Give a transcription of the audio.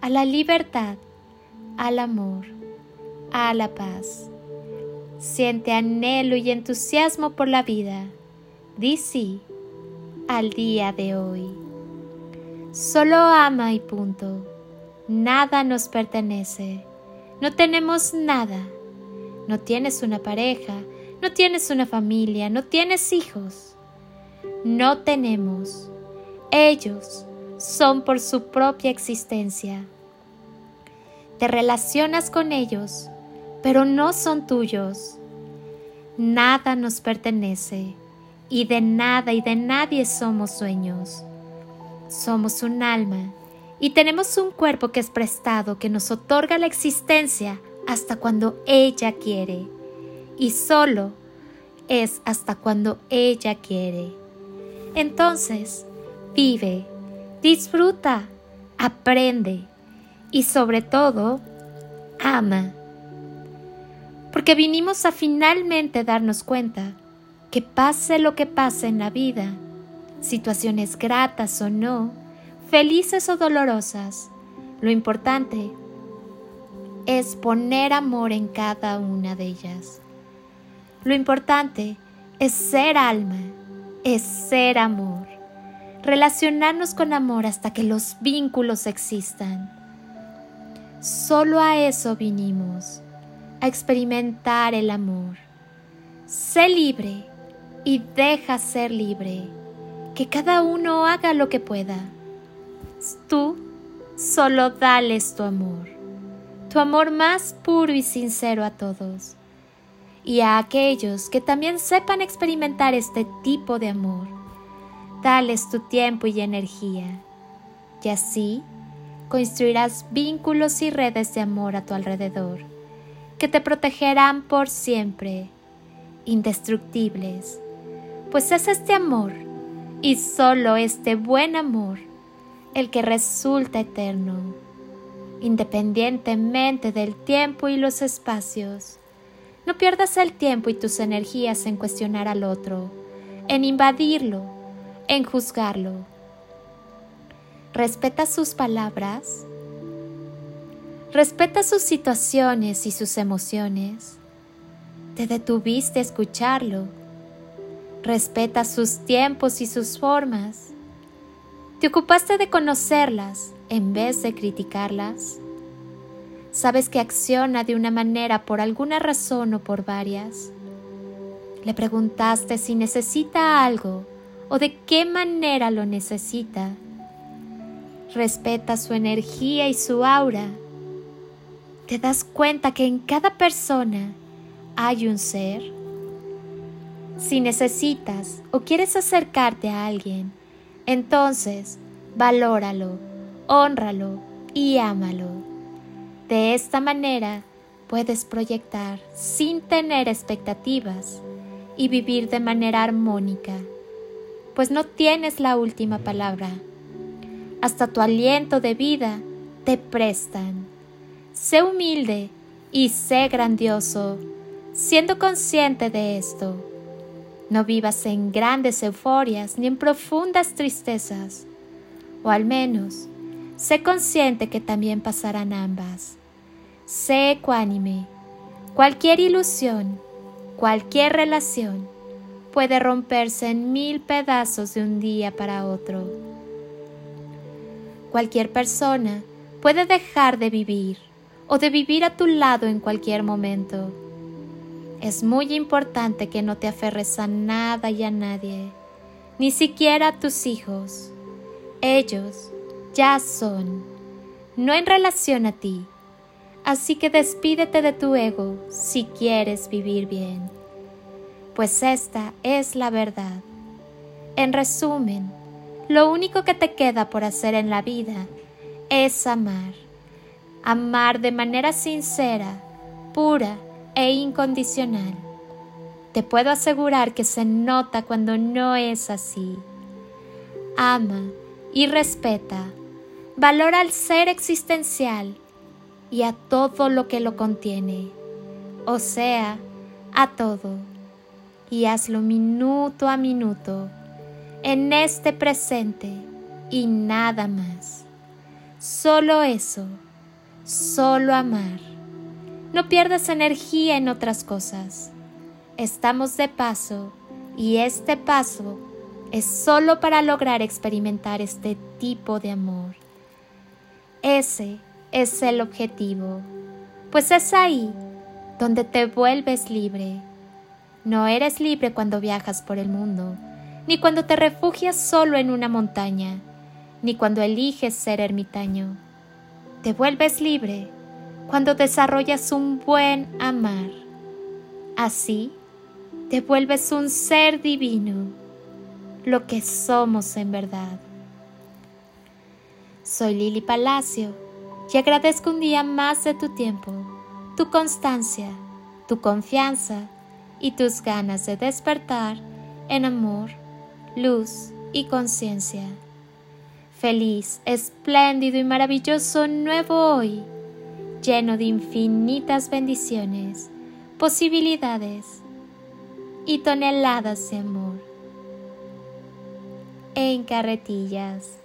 a la libertad, al amor, a la paz. Siente anhelo y entusiasmo por la vida. Di sí al día de hoy. Solo ama y punto. Nada nos pertenece. No tenemos nada. No tienes una pareja, no tienes una familia, no tienes hijos. No tenemos. Ellos son por su propia existencia. Te relacionas con ellos, pero no son tuyos. Nada nos pertenece y de nada y de nadie somos sueños. Somos un alma y tenemos un cuerpo que es prestado, que nos otorga la existencia hasta cuando ella quiere. Y solo es hasta cuando ella quiere. Entonces, vive disfruta, aprende y sobre todo, ama. Porque vinimos a finalmente darnos cuenta que pase lo que pase en la vida, situaciones gratas o no, felices o dolorosas, lo importante es poner amor en cada una de ellas. Lo importante es ser alma, es ser amor relacionarnos con amor hasta que los vínculos existan. Solo a eso vinimos, a experimentar el amor. Sé libre y deja ser libre, que cada uno haga lo que pueda. Tú solo dales tu amor, tu amor más puro y sincero a todos, y a aquellos que también sepan experimentar este tipo de amor dales tu tiempo y energía, y así construirás vínculos y redes de amor a tu alrededor, que te protegerán por siempre, indestructibles, pues es este amor, y solo este buen amor, el que resulta eterno, independientemente del tiempo y los espacios. No pierdas el tiempo y tus energías en cuestionar al otro, en invadirlo, en juzgarlo. Respeta sus palabras. Respeta sus situaciones y sus emociones. Te detuviste a escucharlo. Respeta sus tiempos y sus formas. Te ocupaste de conocerlas en vez de criticarlas. Sabes que acciona de una manera por alguna razón o por varias. Le preguntaste si necesita algo o de qué manera lo necesita. Respeta su energía y su aura. Te das cuenta que en cada persona hay un ser. Si necesitas o quieres acercarte a alguien, entonces valóralo, honralo y ámalo. De esta manera puedes proyectar sin tener expectativas y vivir de manera armónica pues no tienes la última palabra. Hasta tu aliento de vida te prestan. Sé humilde y sé grandioso, siendo consciente de esto. No vivas en grandes euforias ni en profundas tristezas, o al menos sé consciente que también pasarán ambas. Sé ecuánime. Cualquier ilusión, cualquier relación, puede romperse en mil pedazos de un día para otro. Cualquier persona puede dejar de vivir o de vivir a tu lado en cualquier momento. Es muy importante que no te aferres a nada y a nadie, ni siquiera a tus hijos. Ellos ya son, no en relación a ti. Así que despídete de tu ego si quieres vivir bien pues esta es la verdad. En resumen, lo único que te queda por hacer en la vida es amar, amar de manera sincera, pura e incondicional. Te puedo asegurar que se nota cuando no es así. Ama y respeta, valora al ser existencial y a todo lo que lo contiene, o sea, a todo, y hazlo minuto a minuto, en este presente y nada más. Solo eso, solo amar. No pierdas energía en otras cosas. Estamos de paso y este paso es solo para lograr experimentar este tipo de amor. Ese es el objetivo, pues es ahí donde te vuelves libre. No eres libre cuando viajas por el mundo, ni cuando te refugias solo en una montaña, ni cuando eliges ser ermitaño. Te vuelves libre cuando desarrollas un buen amar. Así, te vuelves un ser divino, lo que somos en verdad. Soy Lili Palacio y agradezco un día más de tu tiempo, tu constancia, tu confianza y tus ganas de despertar en amor, luz y conciencia. Feliz, espléndido y maravilloso nuevo hoy, lleno de infinitas bendiciones, posibilidades y toneladas de amor. En carretillas.